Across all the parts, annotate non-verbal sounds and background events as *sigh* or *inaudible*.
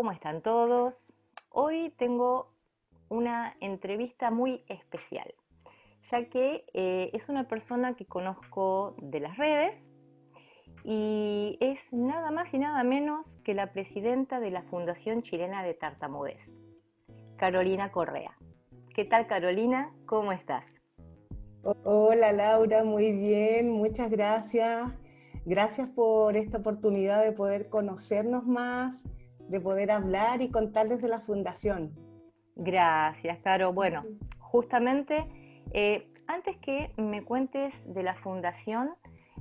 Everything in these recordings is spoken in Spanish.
¿cómo están todos? Hoy tengo una entrevista muy especial, ya que eh, es una persona que conozco de las redes y es nada más y nada menos que la presidenta de la Fundación Chilena de Tartamudez, Carolina Correa. ¿Qué tal Carolina? ¿Cómo estás? Hola Laura, muy bien, muchas gracias. Gracias por esta oportunidad de poder conocernos más, de poder hablar y contarles de la fundación. Gracias, Caro. Bueno, justamente, eh, antes que me cuentes de la fundación,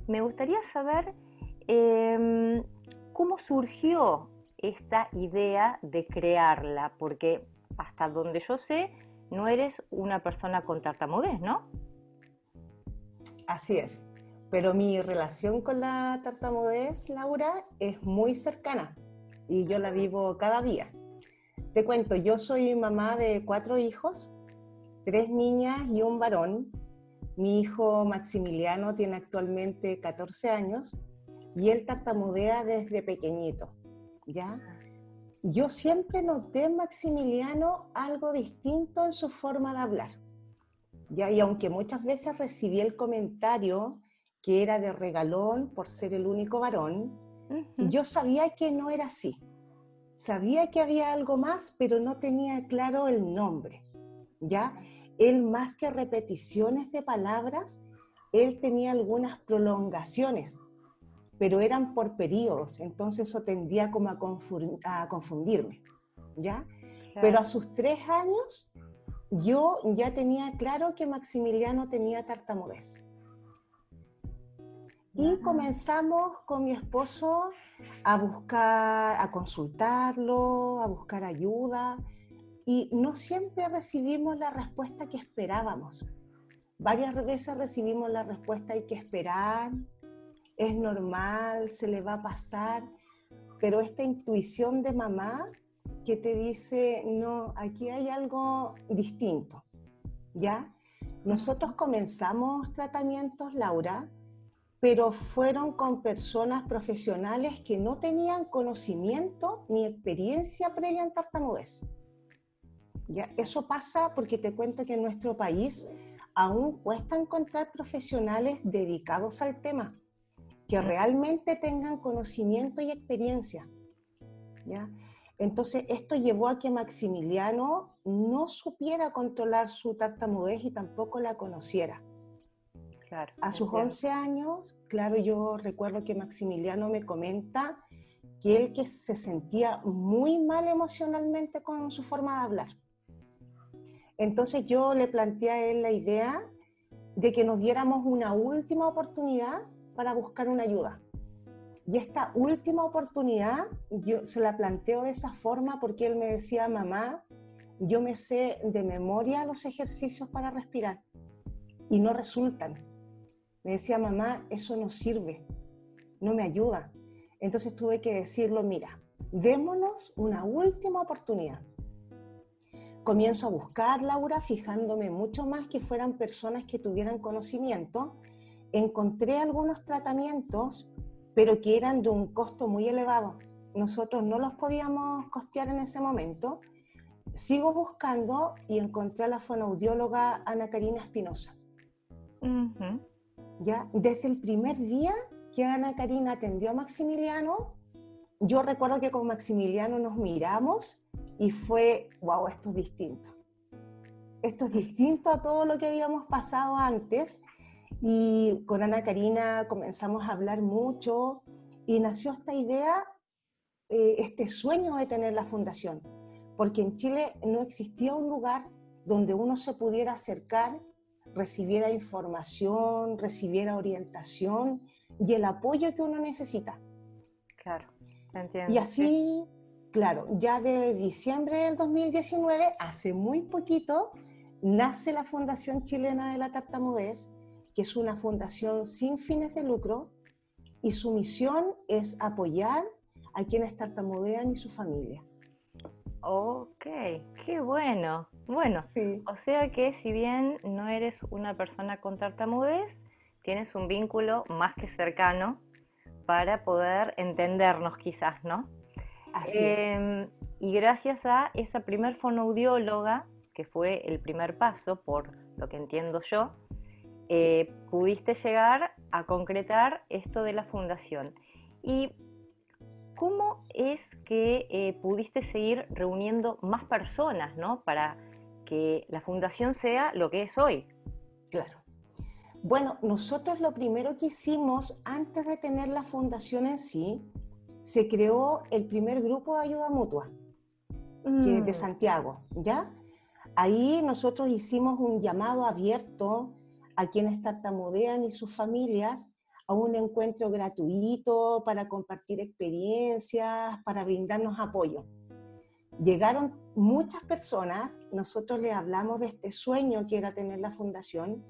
me gustaría saber em, cómo surgió esta idea de crearla, porque hasta donde yo sé, no eres una persona con tartamudez, ¿no? Así es. Pero mi relación con la tartamudez, Laura, es muy cercana y yo la vivo cada día. Te cuento, yo soy mamá de cuatro hijos, tres niñas y un varón. Mi hijo Maximiliano tiene actualmente 14 años y él tartamudea desde pequeñito, ¿ya? Yo siempre noté en Maximiliano algo distinto en su forma de hablar, ¿ya? Y aunque muchas veces recibí el comentario que era de regalón por ser el único varón, yo sabía que no era así. Sabía que había algo más, pero no tenía claro el nombre. ¿Ya? Él más que repeticiones de palabras, él tenía algunas prolongaciones, pero eran por periodos, entonces eso tendía como a, confundirme. ¿Ya? Pero a sus tres años, yo ya tenía claro que Maximiliano tenía tartamudez. Y comenzamos con mi esposo a buscar, a consultarlo, a buscar ayuda. Y no siempre recibimos la respuesta que esperábamos. Varias veces recibimos la respuesta hay que esperar, es normal, se le va a pasar. Pero esta intuición de mamá que te dice, no, aquí hay algo distinto. ¿Ya? Nosotros comenzamos tratamientos, Laura, pero fueron con personas profesionales que no tenían conocimiento ni experiencia previa en tartamudez. ¿Ya? Eso pasa porque te cuento que en nuestro país aún cuesta encontrar profesionales dedicados al tema, que realmente tengan conocimiento y experiencia. ¿ya? Entonces, esto llevó a que Maximiliano no supiera controlar su tartamudez y tampoco la conociera a sus 11 años, claro, yo recuerdo que Maximiliano me comenta que él que se sentía muy mal emocionalmente con su forma de hablar. Entonces yo le planteé a él la idea de que nos diéramos una última oportunidad para buscar una ayuda. Y esta última oportunidad yo se la planteo de esa forma porque él me decía, mamá, yo me sé de memoria los ejercicios para respirar y no resultan me decía, mamá, eso no sirve, no me ayuda. Entonces tuve que decirlo, mira, démonos una última oportunidad. Comienzo a buscar, Laura, fijándome mucho más que fueran personas que tuvieran conocimiento. Encontré algunos tratamientos, pero que eran de un costo muy elevado. Nosotros no los podíamos costear en ese momento. Sigo buscando y encontré a la fonoaudióloga Ana Karina Espinosa. ¿Ya? Desde el primer día que Ana Karina atendió a Maximiliano, yo recuerdo que con Maximiliano nos miramos y fue, wow, esto es distinto. Esto es distinto a todo lo que habíamos pasado antes. Y con Ana Karina comenzamos a hablar mucho y nació esta idea, eh, este sueño de tener la fundación. Porque en Chile no existía un lugar donde uno se pudiera acercar recibiera información, recibiera orientación y el apoyo que uno necesita. Claro, entiendo. Y así, claro, ya de diciembre del 2019, hace muy poquito, nace la Fundación Chilena de la Tartamudez, que es una fundación sin fines de lucro y su misión es apoyar a quienes tartamudean y su familia. Ok, qué bueno. Bueno, o sea que si bien no eres una persona con tartamudez, tienes un vínculo más que cercano para poder entendernos quizás, ¿no? Así es. Em, y gracias a esa primer fonoaudióloga, que fue el primer paso, por lo que entiendo yo, eh, pudiste llegar a concretar esto de la fundación. ¿Y cómo es que eh, pudiste seguir reuniendo más personas ¿no? para que la fundación sea lo que es hoy? Claro. Bueno, nosotros lo primero que hicimos antes de tener la fundación en sí, se creó el primer grupo de ayuda mutua de mm. Santiago, ¿ya? Ahí nosotros hicimos un llamado abierto a quienes tartamudean y sus familias a un encuentro gratuito para compartir experiencias, para brindarnos apoyo. Llegaron muchas personas, nosotros les hablamos de este sueño que era tener la fundación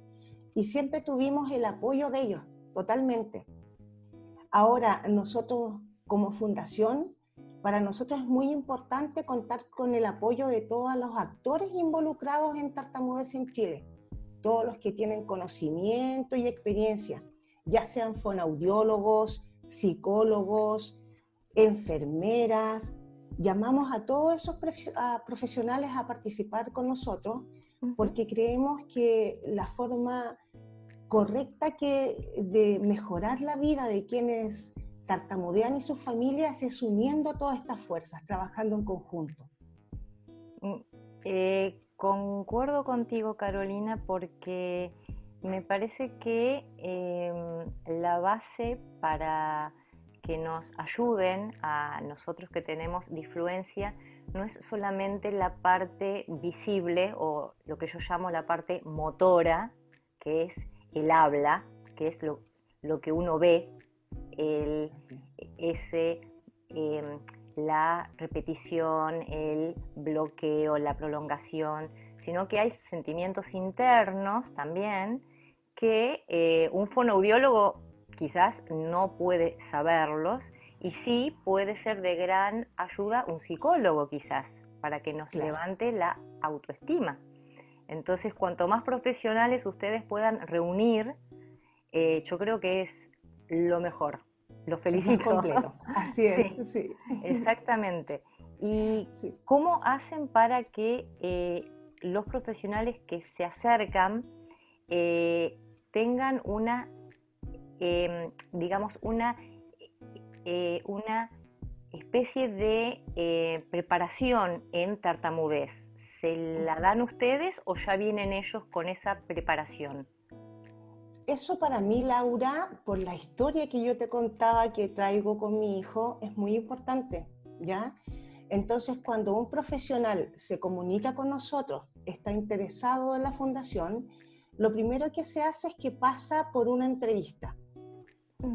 y siempre tuvimos el apoyo de ellos, totalmente. Ahora, nosotros como fundación, para nosotros es muy importante contar con el apoyo de todos los actores involucrados en tartamudez en Chile todos los que tienen conocimiento y experiencia, ya sean fonaudiólogos, psicólogos, enfermeras. Llamamos a todos esos profesionales a participar con nosotros porque creemos que la forma correcta que de mejorar la vida de quienes tartamudean y sus familias es uniendo todas estas fuerzas, trabajando en conjunto. Mm, eh, Concuerdo contigo, Carolina, porque me parece que em, la base para que nos ayuden a nosotros que tenemos disfluencia no es solamente la parte visible o lo que yo llamo la parte motora, que es el habla, que es lo, que uno ve, el, ese em, la repetición, el bloqueo, la prolongación, sino que hay sentimientos internos también que eh, un fonoaudiólogo quizás no puede saberlos y sí puede ser de gran ayuda un psicólogo quizás para que nos levante la autoestima. Entonces, cuanto más profesionales ustedes puedan reunir, eh, yo creo que es lo mejor. Lo felicito. Así es. *laughs* Sí, Exactamente. ¿Y cómo hacen para que eh, los profesionales que se acercan eh, tengan una, em, digamos, una, eh, una especie de preparación en tartamudez? ¿Se la dan ustedes o ya vienen ellos con esa preparación? eso para mí, Laura, por la historia que yo te contaba que traigo con mi hijo, es muy importante, ¿ya? Entonces, cuando un profesional se comunica con nosotros, está interesado en la fundación, lo primero que se hace es que pasa por una entrevista.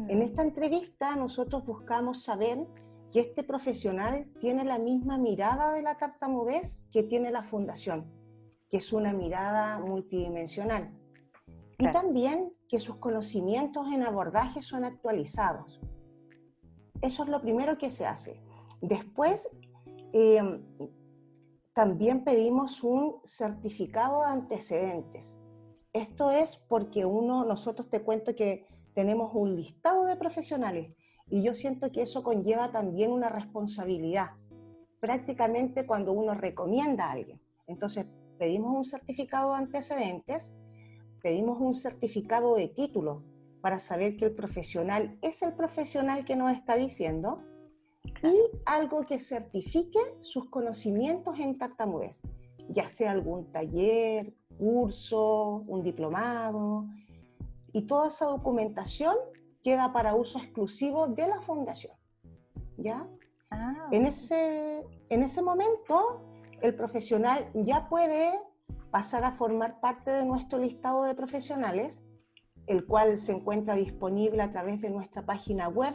En esta entrevista nosotros buscamos saber que este profesional tiene la misma mirada de la tartamudez que tiene la fundación, que es una mirada multidimensional. Y también que sus conocimientos en abordaje son actualizados. Eso es lo primero que se hace. Después, em, también pedimos un certificado de antecedentes. Esto es porque uno, nosotros te cuento que tenemos un listado de profesionales y yo siento que eso conlleva también una responsabilidad, prácticamente cuando uno recomienda a alguien. Entonces, pedimos un certificado de antecedentes pedimos un certificado de título para saber que el profesional es el profesional que nos está diciendo y algo que certifique sus conocimientos en tartamudez, ya sea algún taller, curso, un diplomado, y toda esa documentación queda para uso exclusivo de la fundación. ¿Ya? Ah, en, ese, en ese momento, el profesional ya puede pasar a formar parte de nuestro listado de profesionales, el cual se encuentra disponible a través de nuestra página web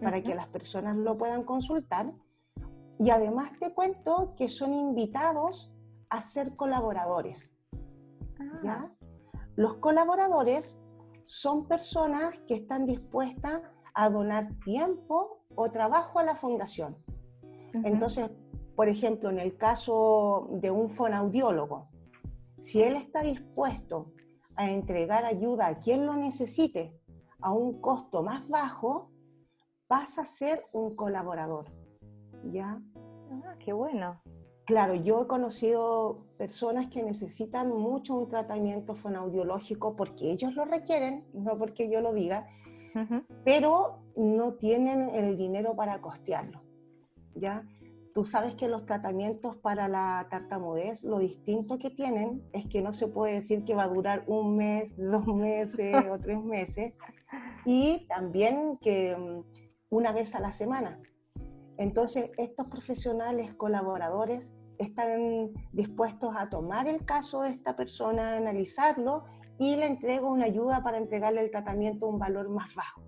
para que las personas lo puedan consultar. Y además te cuento que son invitados a ser colaboradores. Ah. Los colaboradores son personas que están dispuestas a donar tiempo o trabajo a la fundación. Entonces, por ejemplo, en el caso de un fonaudiólogo, si él está dispuesto a entregar ayuda a quien lo necesite a un costo más bajo, pasa a ser un colaborador. ¿Ya? Ah, qué bueno. Claro, yo he conocido personas que necesitan mucho un tratamiento fonoaudiológico porque ellos lo requieren, no porque yo lo diga, pero no tienen el dinero para costearlo. ¿ya? Tú sabes que los tratamientos para la tartamudez, lo distinto que tienen es que no se puede decir que va a durar un mes, dos meses *laughs* o tres meses, y también que mm, una vez a la semana. Entonces, estos profesionales colaboradores están dispuestos a tomar el caso de esta persona, analizarlo y le entrego una ayuda para entregarle el tratamiento a un valor más bajo.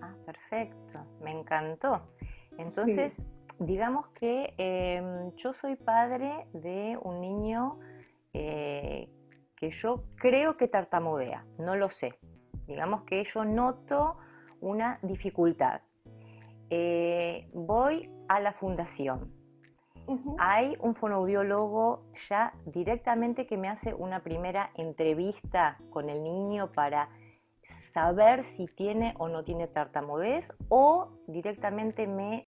Ah, perfecto, me encantó. Entonces, digamos que em, yo soy padre de un niño eh, que yo creo que tartamudea, no lo sé. Digamos que yo noto una dificultad. Eh, voy a la fundación hay un fonoaudiólogo ya directamente que me hace una primera entrevista con el niño para saber si tiene o no tiene tartamudez o directamente me...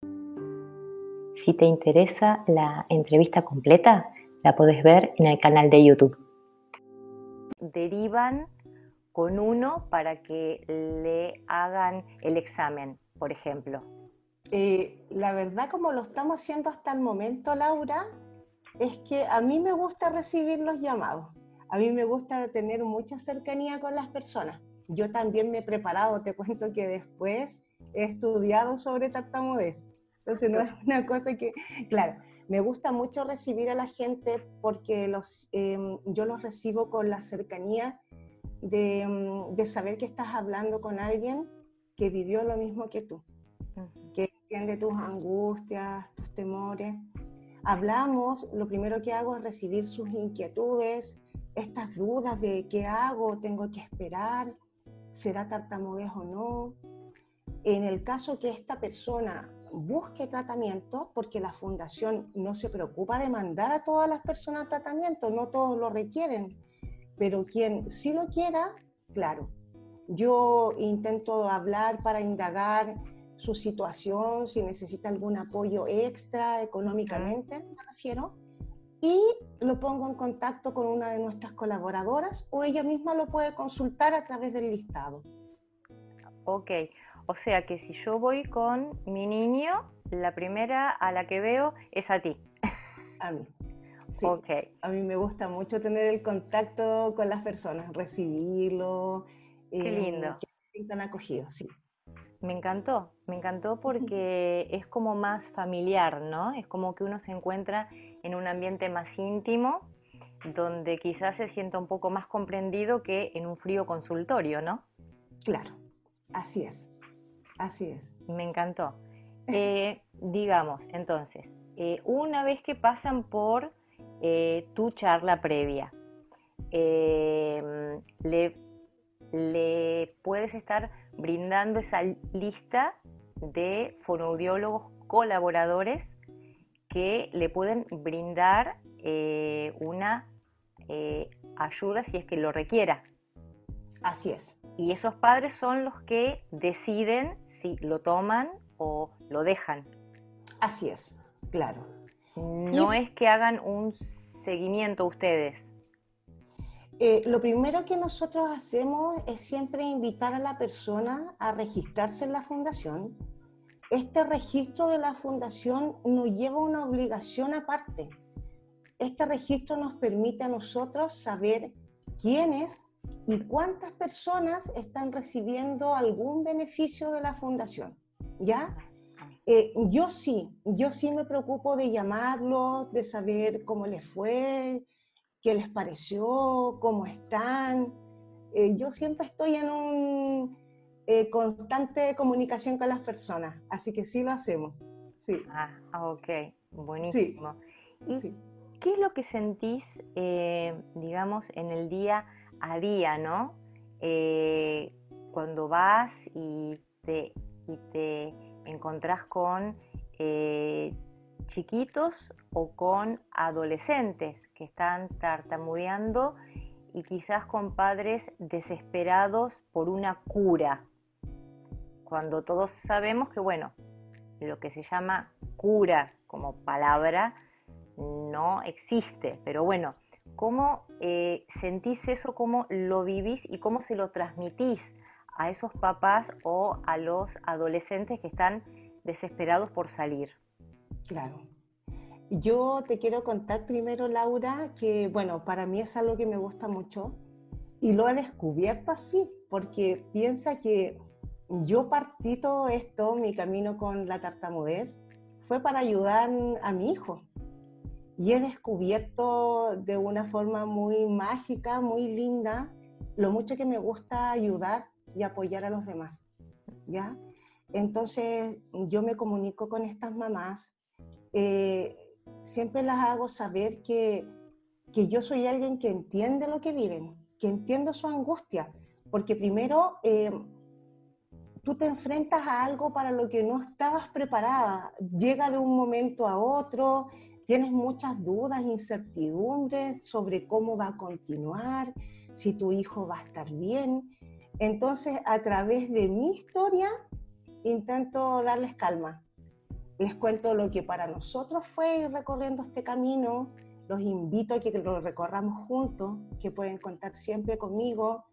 Si te interesa la entrevista completa, la puedes ver en el canal de YouTube. Derivan con uno para que le hagan el examen, por ejemplo. Eh, la verdad, como lo estamos haciendo hasta el momento, Laura, es que a mí me gusta recibir los llamados. A mí me gusta tener mucha cercanía con las personas. Yo también me he preparado, te cuento que después he estudiado sobre tartamudez. Entonces no es una cosa que, claro, me gusta mucho recibir a la gente porque los, em, yo los recibo con la cercanía de, em, de saber que estás hablando con alguien que vivió lo mismo que tú, que entiende tus angustias, tus temores. Hablamos, lo primero que hago es recibir sus inquietudes, estas dudas de qué hago, tengo que esperar, será tartamudez o no. En el caso que esta persona busque tratamiento, porque la fundación no se preocupa de mandar a todas las personas tratamiento, no todos lo requieren, pero quien sí lo quiera, claro. Yo intento hablar para indagar su situación, si necesita algún apoyo extra económicamente, me refiero, y lo pongo en contacto con una de nuestras colaboradoras o ella misma lo puede consultar a través del listado. Ok, o sea que si yo voy con mi niño, la primera a la que veo es a ti. A mí. Sí, A mí me gusta mucho tener el contacto con las personas, recibirlo. Qué lindo. Que se sientan acogidos, sí. Me encantó, me encantó porque es como más familiar, ¿no? Es como que uno se encuentra en un ambiente más íntimo, donde quizás se sienta un poco más comprendido que en un frío consultorio, ¿no? Claro, así es, así es. Me encantó. Eh, *laughs* digamos, entonces, eh, una vez que pasan por eh, tu charla previa, le, le puedes estar brindando esa lista de fonoaudiólogos colaboradores que le pueden brindar eh, una eh, ayuda si es que lo requiera. Así es. Y esos padres son los que deciden si lo toman o lo dejan. Así es, claro. No es que hagan un seguimiento ustedes. Eh, lo primero que nosotros hacemos es siempre invitar a la persona a registrarse en la fundación. Este registro de la fundación nos lleva una obligación aparte. Este registro nos permite a nosotros saber quiénes y cuántas personas están recibiendo algún beneficio de la fundación. ¿Ya? Eh, yo sí, yo sí me preocupo de llamarlos, de saber cómo les fue, qué les pareció, cómo están. Eh, yo siempre estoy en un eh, constante comunicación con las personas, así que sí lo hacemos. Sí. Ah, ok, buenísimo. ¿Y qué es lo que sentís, eh, digamos, en el día a día, no? cuando vas y te, y te encontrás con chiquitos o con adolescentes que están tartamudeando y quizás con padres desesperados por una cura, cuando todos sabemos que, bueno, lo que se llama cura como palabra no existe, pero bueno, ¿cómo eh, sentís eso, cómo lo vivís y cómo se lo transmitís a esos papás o a los adolescentes que están desesperados por salir? Claro. Yo te quiero contar primero, Laura, que bueno, para mí es algo que me gusta mucho y lo he descubierto así, porque piensa que yo partí todo esto, mi camino con la tartamudez, fue para ayudar a mi hijo. Y he descubierto de una forma muy mágica, muy linda, lo mucho que me gusta ayudar y apoyar a los demás. ¿Ya? Entonces yo me comunico con estas mamás, eh, siempre las hago saber que, que yo soy alguien que entiende lo que viven, que entiendo su angustia, porque primero eh, tú te enfrentas a algo para lo que no estabas preparada, llega de un momento a otro, tienes muchas dudas, incertidumbres sobre cómo va a continuar, si tu hijo va a estar bien. Entonces, a través de mi historia, intento darles calma. Les cuento lo que para nosotros fue ir recorriendo este camino, los invito a que lo recorramos juntos, que pueden contar siempre conmigo,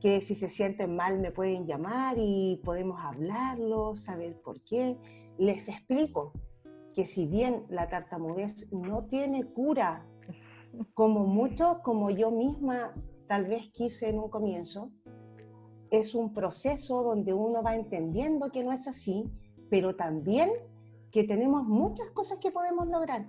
que si se sienten mal me pueden llamar y podemos hablarlo, saber por qué. Les explico que si bien la tartamudez no tiene cura, como mucho, como yo misma tal vez quise en un comienzo, es un proceso donde uno va entendiendo que no es así, pero también que tenemos muchas cosas que podemos lograr.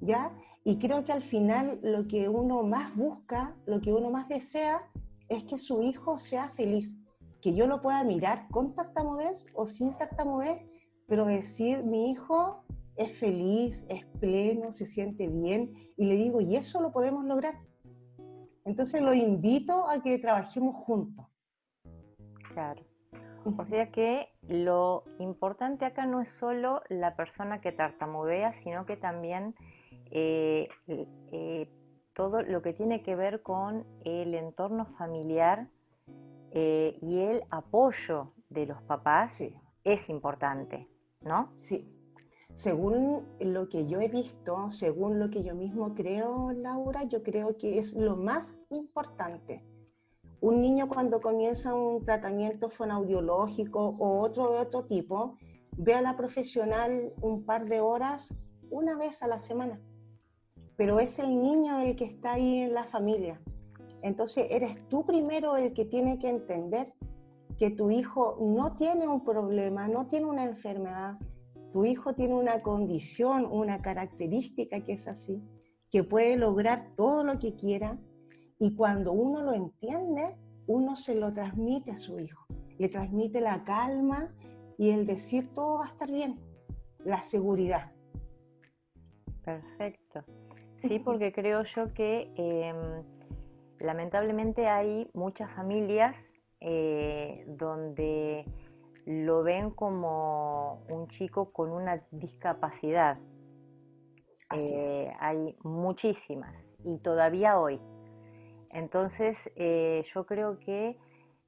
¿Ya? Y creo que al final lo que uno más busca, lo que uno más desea, es que su hijo sea feliz. Que yo lo pueda mirar con tartamudez o sin tartamudez, pero decir, mi hijo es feliz, es pleno, se siente bien. Y le digo, y eso lo podemos lograr. Entonces lo invito a que trabajemos juntos. Claro. O sea que lo importante acá no es solo la persona que tartamudea, sino que también eh, eh, todo lo que tiene que ver con el entorno familiar eh, y el apoyo de los papás es importante, ¿no? Sí. Según lo que yo he visto, según lo que yo mismo creo, Laura, yo creo que es lo más importante un niño cuando comienza un tratamiento fonaudiológico o otro de otro tipo, ve a la profesional un par de horas una vez a la semana. Pero es el niño el que está ahí en la familia. Entonces eres tú primero el que tiene que entender que tu hijo no tiene un problema, no tiene una enfermedad, tu hijo tiene una condición, una característica que es así, que puede lograr todo lo que quiera, y cuando uno lo entiende, uno se lo transmite a su hijo. Le transmite la calma y el decir todo va a estar bien, la seguridad. Perfecto. Sí, porque creo yo que em, lamentablemente hay muchas familias eh, donde lo ven como un chico con una discapacidad. Eh, hay muchísimas y todavía hoy. Entonces, eh, yo creo que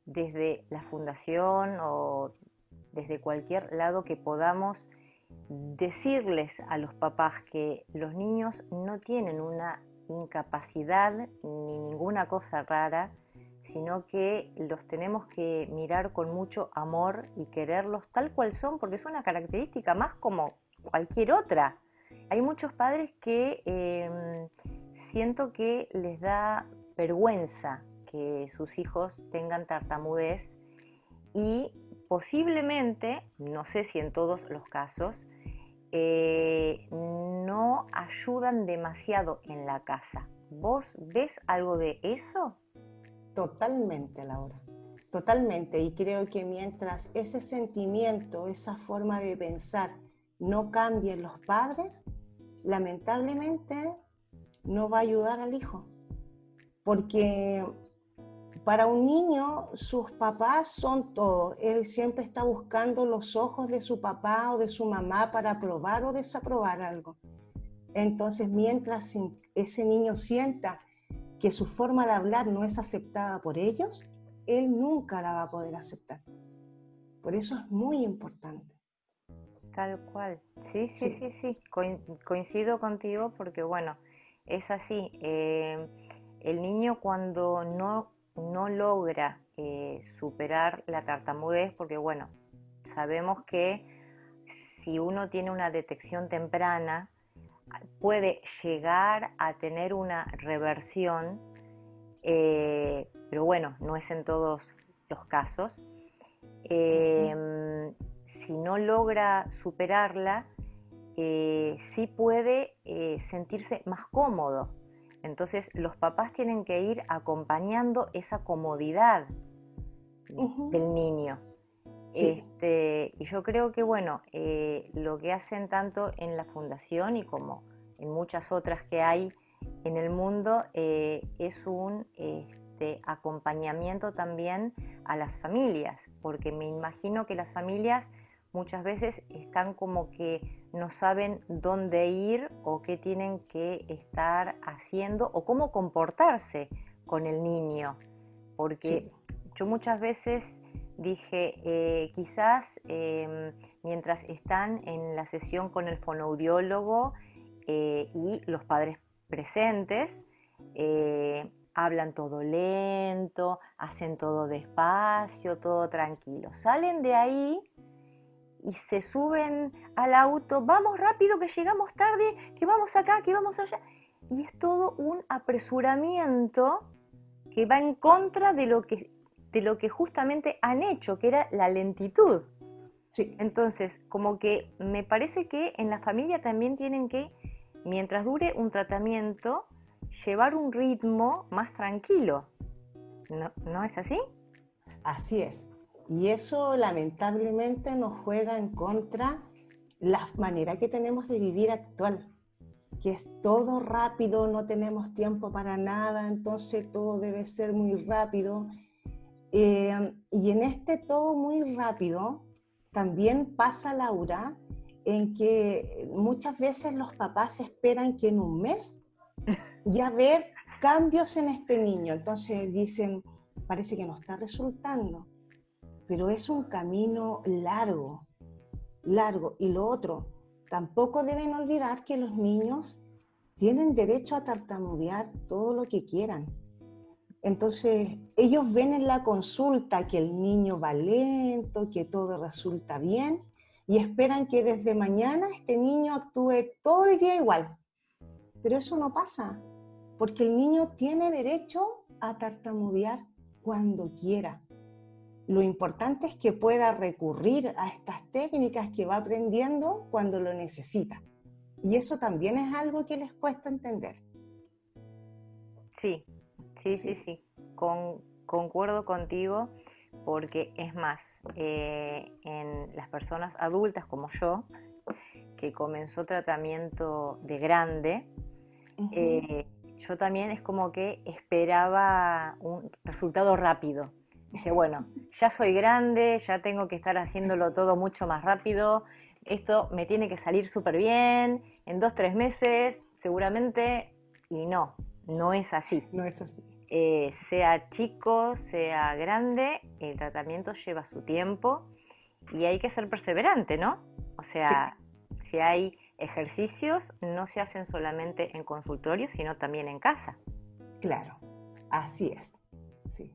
desde la fundación o desde cualquier lado que podamos decirles a los papás que los niños no tienen una incapacidad ni ninguna cosa rara, sino que los tenemos que mirar con mucho amor y quererlos tal cual son, porque es una característica más como cualquier otra. Hay muchos padres que em, siento que les da que sus hijos tengan tartamudez y posiblemente, no sé si en todos los casos, eh, no ayudan demasiado en la casa. ¿Vos ves algo de eso? Totalmente, Laura. Totalmente. Y creo que mientras ese sentimiento, esa forma de pensar no cambie en los padres, lamentablemente no va a ayudar al hijo porque para un niño sus papás son todo. Él siempre está buscando los ojos de su papá o de su mamá para aprobar o desaprobar algo. Entonces, mientras ese niño sienta que su forma de hablar no es aceptada por ellos, él nunca la va a poder aceptar. Por eso es muy importante. Tal cual. Sí, sí, sí, sí. coincido contigo porque, bueno, es así. Eh, el niño cuando no, no logra eh, superar la tartamudez, porque, bueno, sabemos que si uno tiene una detección temprana, puede llegar a tener una reversión, eh, pero bueno, no es en todos los casos. Em, si no logra superarla, eh, sí puede sentirse más cómodo. Entonces los papás tienen que ir acompañando esa comodidad del niño. Este, y yo creo que, bueno, eh, lo que hacen tanto en la fundación y como en muchas otras que hay en el mundo es un este, acompañamiento también a las familias, porque me imagino que las familias muchas veces están como que no saben dónde ir o qué tienen que estar haciendo o cómo comportarse con el niño. Porque yo muchas veces dije, eh, quizás em, mientras están en la sesión con el fonoaudiólogo eh, y los padres presentes, eh, hablan todo lento, hacen todo despacio, todo tranquilo. Salen de ahí y se suben al auto, vamos rápido que llegamos tarde, que vamos acá, que vamos allá. Y es todo un apresuramiento que va en contra de lo que, de lo que justamente han hecho, que era la lentitud. Sí. Entonces, como que me parece que en la familia también tienen que, mientras dure un tratamiento, llevar un ritmo más tranquilo. ¿No, ¿no es así? Así es. Y eso lamentablemente nos juega en contra la manera que tenemos de vivir actual, que es todo rápido, no tenemos tiempo para nada, entonces todo debe ser muy rápido. Eh, y en este todo muy rápido también pasa, Laura, en que muchas veces los papás esperan que en un mes ya ver cambios en este niño. Entonces dicen, parece que no está resultando pero es un camino largo, largo. Y lo otro, tampoco deben olvidar que los niños tienen derecho a tartamudear todo lo que quieran. Entonces, ellos ven en la consulta que el niño va lento, que todo resulta bien, y esperan que desde mañana este niño actúe todo el día igual. Pero eso no pasa, porque el niño tiene derecho a tartamudear cuando quiera. Lo importante es que pueda recurrir a estas técnicas que va aprendiendo cuando lo necesita. Y eso también es algo que les cuesta entender. Sí, sí, sí, sí. concuerdo contigo porque es más, eh, en las personas adultas como yo, que comenzó tratamiento de grande, eh, yo también es como que esperaba un resultado rápido. Dije, bueno, ya soy grande, ya tengo que estar haciéndolo todo mucho más rápido, esto me tiene que salir súper bien, en dos, tres meses, seguramente, y no, no es así. No es así. Eh, sea chico, sea grande, el tratamiento lleva su tiempo y hay que ser perseverante, ¿no? O sea, si hay ejercicios, no se hacen solamente en consultorio, sino también en casa. Claro, así es. Sí.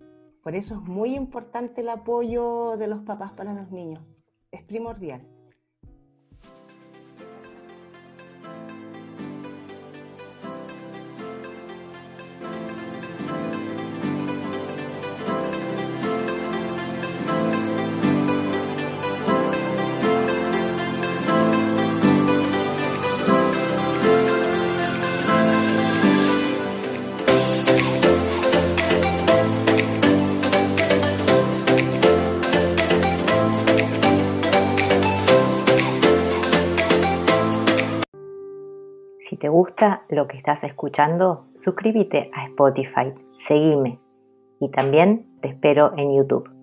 Por eso es muy importante el apoyo de los papás para los niños. Es primordial. Si te gusta lo que estás escuchando, suscríbete a Spotify, seguime y también te espero en YouTube.